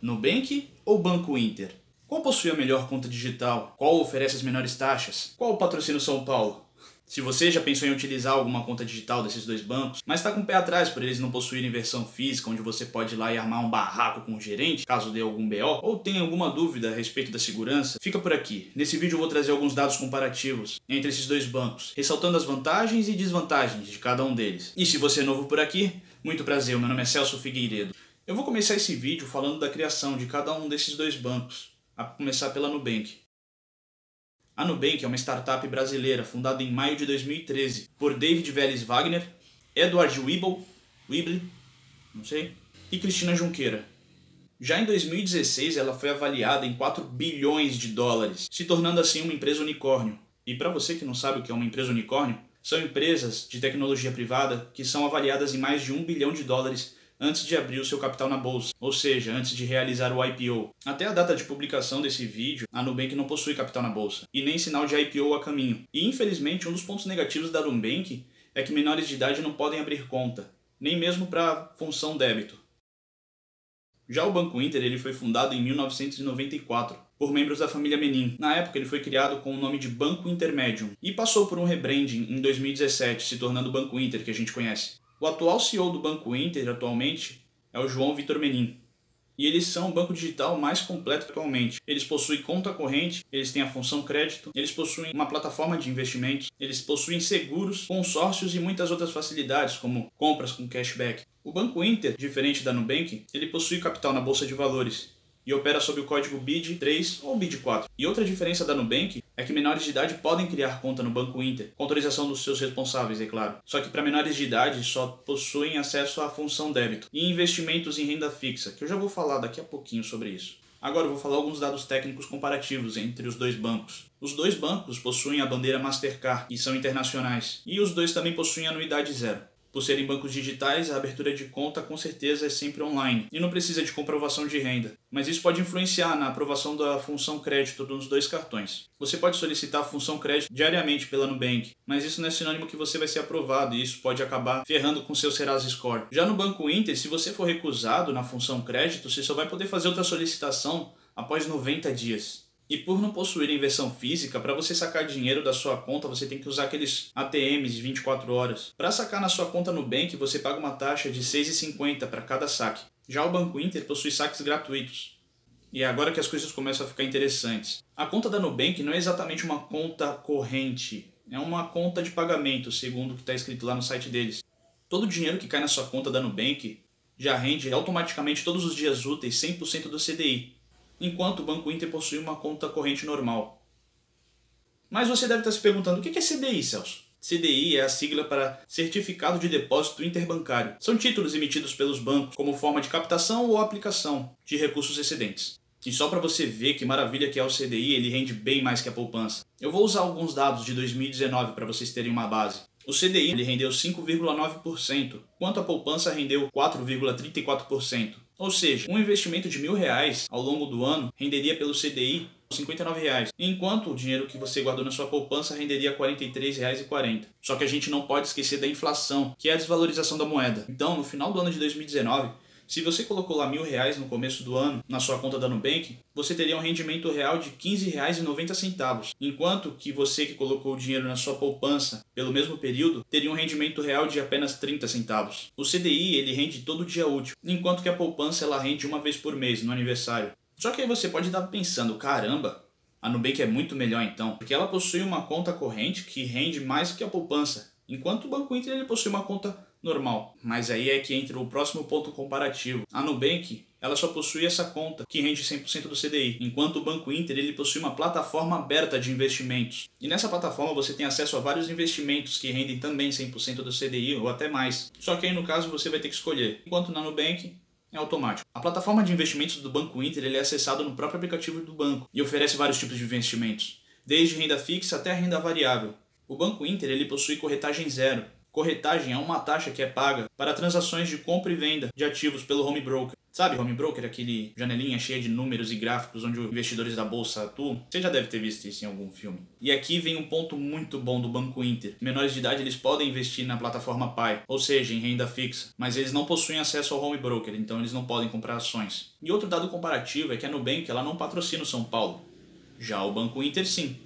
Nubank ou Banco Inter? Qual possui a melhor conta digital? Qual oferece as menores taxas? Qual o São Paulo? Se você já pensou em utilizar alguma conta digital desses dois bancos, mas está com o pé atrás por eles não possuírem versão física onde você pode ir lá e armar um barraco com o gerente, caso dê algum BO, ou tem alguma dúvida a respeito da segurança, fica por aqui. Nesse vídeo eu vou trazer alguns dados comparativos entre esses dois bancos, ressaltando as vantagens e desvantagens de cada um deles. E se você é novo por aqui, muito prazer, meu nome é Celso Figueiredo. Eu vou começar esse vídeo falando da criação de cada um desses dois bancos, a começar pela Nubank. A Nubank é uma startup brasileira fundada em maio de 2013 por David Vélez Wagner, Edward Weibel, não sei, e Cristina Junqueira. Já em 2016 ela foi avaliada em 4 bilhões de dólares, se tornando assim uma empresa unicórnio. E para você que não sabe o que é uma empresa unicórnio, são empresas de tecnologia privada que são avaliadas em mais de 1 bilhão de dólares antes de abrir o seu capital na bolsa, ou seja, antes de realizar o IPO. Até a data de publicação desse vídeo, a Nubank não possui capital na bolsa e nem sinal de IPO a caminho. E infelizmente, um dos pontos negativos da Nubank é que menores de idade não podem abrir conta, nem mesmo para função débito. Já o Banco Inter ele foi fundado em 1994 por membros da família Menin. Na época ele foi criado com o nome de Banco Intermédium e passou por um rebranding em 2017, se tornando o Banco Inter que a gente conhece. O atual CEO do Banco Inter atualmente é o João Vitor Menin. E eles são o banco digital mais completo atualmente. Eles possuem conta corrente, eles têm a função crédito, eles possuem uma plataforma de investimentos, eles possuem seguros, consórcios e muitas outras facilidades, como compras com cashback. O Banco Inter, diferente da Nubank, ele possui capital na bolsa de valores e opera sob o código BID3 ou BID4. E outra diferença da Nubank é que menores de idade podem criar conta no Banco Inter, com autorização dos seus responsáveis, é claro. Só que para menores de idade só possuem acesso à função débito e investimentos em renda fixa, que eu já vou falar daqui a pouquinho sobre isso. Agora eu vou falar alguns dados técnicos comparativos entre os dois bancos. Os dois bancos possuem a bandeira Mastercard e são internacionais, e os dois também possuem anuidade zero. Por serem bancos digitais, a abertura de conta com certeza é sempre online e não precisa de comprovação de renda. Mas isso pode influenciar na aprovação da função crédito dos dois cartões. Você pode solicitar a função crédito diariamente pela Nubank, mas isso não é sinônimo que você vai ser aprovado e isso pode acabar ferrando com seu Serasa Score. Já no Banco Inter, se você for recusado na função crédito, você só vai poder fazer outra solicitação após 90 dias. E por não possuírem versão física, para você sacar dinheiro da sua conta, você tem que usar aqueles ATMs de 24 horas. Para sacar na sua conta Nubank, você paga uma taxa de R$ 6,50 para cada saque. Já o Banco Inter possui saques gratuitos. E é agora que as coisas começam a ficar interessantes. A conta da Nubank não é exatamente uma conta corrente, é uma conta de pagamento, segundo o que está escrito lá no site deles. Todo o dinheiro que cai na sua conta da Nubank já rende automaticamente todos os dias úteis 100% do CDI, enquanto o Banco Inter possui uma conta corrente normal. Mas você deve estar se perguntando o que é CDI, Celso? CDI é a sigla para Certificado de Depósito Interbancário. São títulos emitidos pelos bancos como forma de captação ou aplicação de recursos excedentes. E só para você ver que maravilha que é o CDI, ele rende bem mais que a poupança. Eu vou usar alguns dados de 2019 para vocês terem uma base. O CDI ele rendeu 5,9%, enquanto a poupança rendeu 4,34%. Ou seja, um investimento de mil reais ao longo do ano renderia pelo CDI 59 reais, enquanto o dinheiro que você guardou na sua poupança renderia R$ 43,40. Só que a gente não pode esquecer da inflação, que é a desvalorização da moeda. Então, no final do ano de 2019, se você colocou lá mil reais no começo do ano na sua conta da Nubank, você teria um rendimento real de R$ 15,90, enquanto que você que colocou o dinheiro na sua poupança pelo mesmo período teria um rendimento real de apenas 30 centavos. O CDI ele rende todo dia útil, enquanto que a poupança ela rende uma vez por mês no aniversário. Só que aí você pode estar pensando, caramba, a Nubank é muito melhor então, porque ela possui uma conta corrente que rende mais que a poupança, enquanto o Banco Inter ele possui uma conta normal. Mas aí é que entra o próximo ponto comparativo. A Nubank ela só possui essa conta, que rende 100% do CDI, enquanto o Banco Inter ele possui uma plataforma aberta de investimentos. E nessa plataforma você tem acesso a vários investimentos que rendem também 100% do CDI ou até mais. Só que aí no caso você vai ter que escolher. Enquanto na Nubank é automático. A plataforma de investimentos do Banco Inter ele é acessado no próprio aplicativo do banco e oferece vários tipos de investimentos, desde renda fixa até renda variável. O Banco Inter ele possui corretagem zero, Corretagem é uma taxa que é paga para transações de compra e venda de ativos pelo home broker. Sabe, home broker, aquele janelinha cheia de números e gráficos onde os investidores da bolsa atuam? Você já deve ter visto isso em algum filme. E aqui vem um ponto muito bom do Banco Inter. Menores de idade eles podem investir na plataforma Pai, ou seja, em renda fixa, mas eles não possuem acesso ao home broker, então eles não podem comprar ações. E outro dado comparativo é que a Nubank ela não patrocina o São Paulo. Já o Banco Inter sim.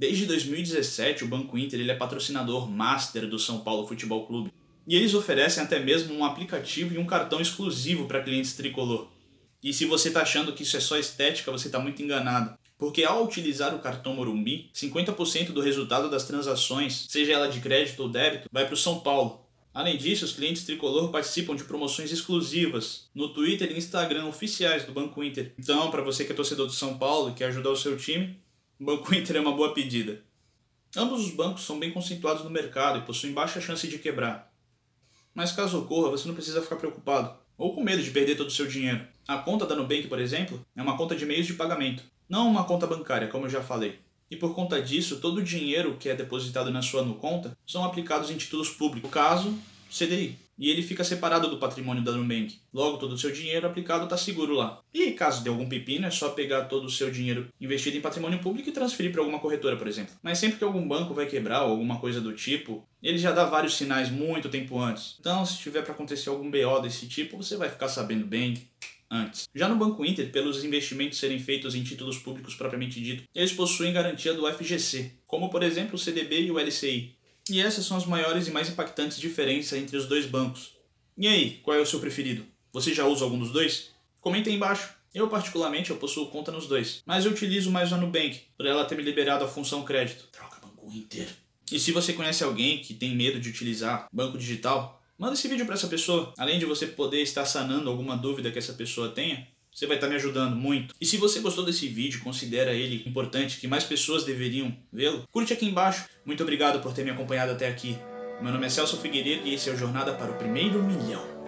Desde 2017, o Banco Inter ele é patrocinador master do São Paulo Futebol Clube. E eles oferecem até mesmo um aplicativo e um cartão exclusivo para clientes tricolor. E se você está achando que isso é só estética, você está muito enganado. Porque ao utilizar o cartão Morumbi, 50% do resultado das transações, seja ela de crédito ou débito, vai para o São Paulo. Além disso, os clientes tricolor participam de promoções exclusivas no Twitter e Instagram oficiais do Banco Inter. Então, para você que é torcedor do São Paulo e quer ajudar o seu time, o Banco Inter é uma boa pedida. Ambos os bancos são bem conceituados no mercado e possuem baixa chance de quebrar. Mas caso ocorra, você não precisa ficar preocupado ou com medo de perder todo o seu dinheiro. A conta da Nubank, por exemplo, é uma conta de meios de pagamento, não uma conta bancária, como eu já falei. E por conta disso, todo o dinheiro que é depositado na sua no conta são aplicados em títulos públicos, no caso, CDI e ele fica separado do patrimônio da Nubank. Logo, todo o seu dinheiro aplicado está seguro lá. E caso dê algum pepino, é só pegar todo o seu dinheiro investido em patrimônio público e transferir para alguma corretora, por exemplo. Mas sempre que algum banco vai quebrar ou alguma coisa do tipo, ele já dá vários sinais muito tempo antes. Então, se tiver para acontecer algum BO desse tipo, você vai ficar sabendo bem antes. Já no Banco Inter, pelos investimentos serem feitos em títulos públicos propriamente dito, eles possuem garantia do FGC, como por exemplo o CDB e o LCI. E essas são as maiores e mais impactantes diferenças entre os dois bancos. E aí, qual é o seu preferido? Você já usa algum dos dois? Comenta aí embaixo. Eu, particularmente, eu possuo conta nos dois, mas eu utilizo mais a Nubank, por ela ter me liberado a função crédito. Troca Banco Inter. E se você conhece alguém que tem medo de utilizar banco digital, manda esse vídeo para essa pessoa. Além de você poder estar sanando alguma dúvida que essa pessoa tenha, você vai estar me ajudando muito. E se você gostou desse vídeo, considera ele importante, que mais pessoas deveriam vê-lo, curte aqui embaixo. Muito obrigado por ter me acompanhado até aqui. Meu nome é Celso Figueiredo e esse é o Jornada para o Primeiro Milhão.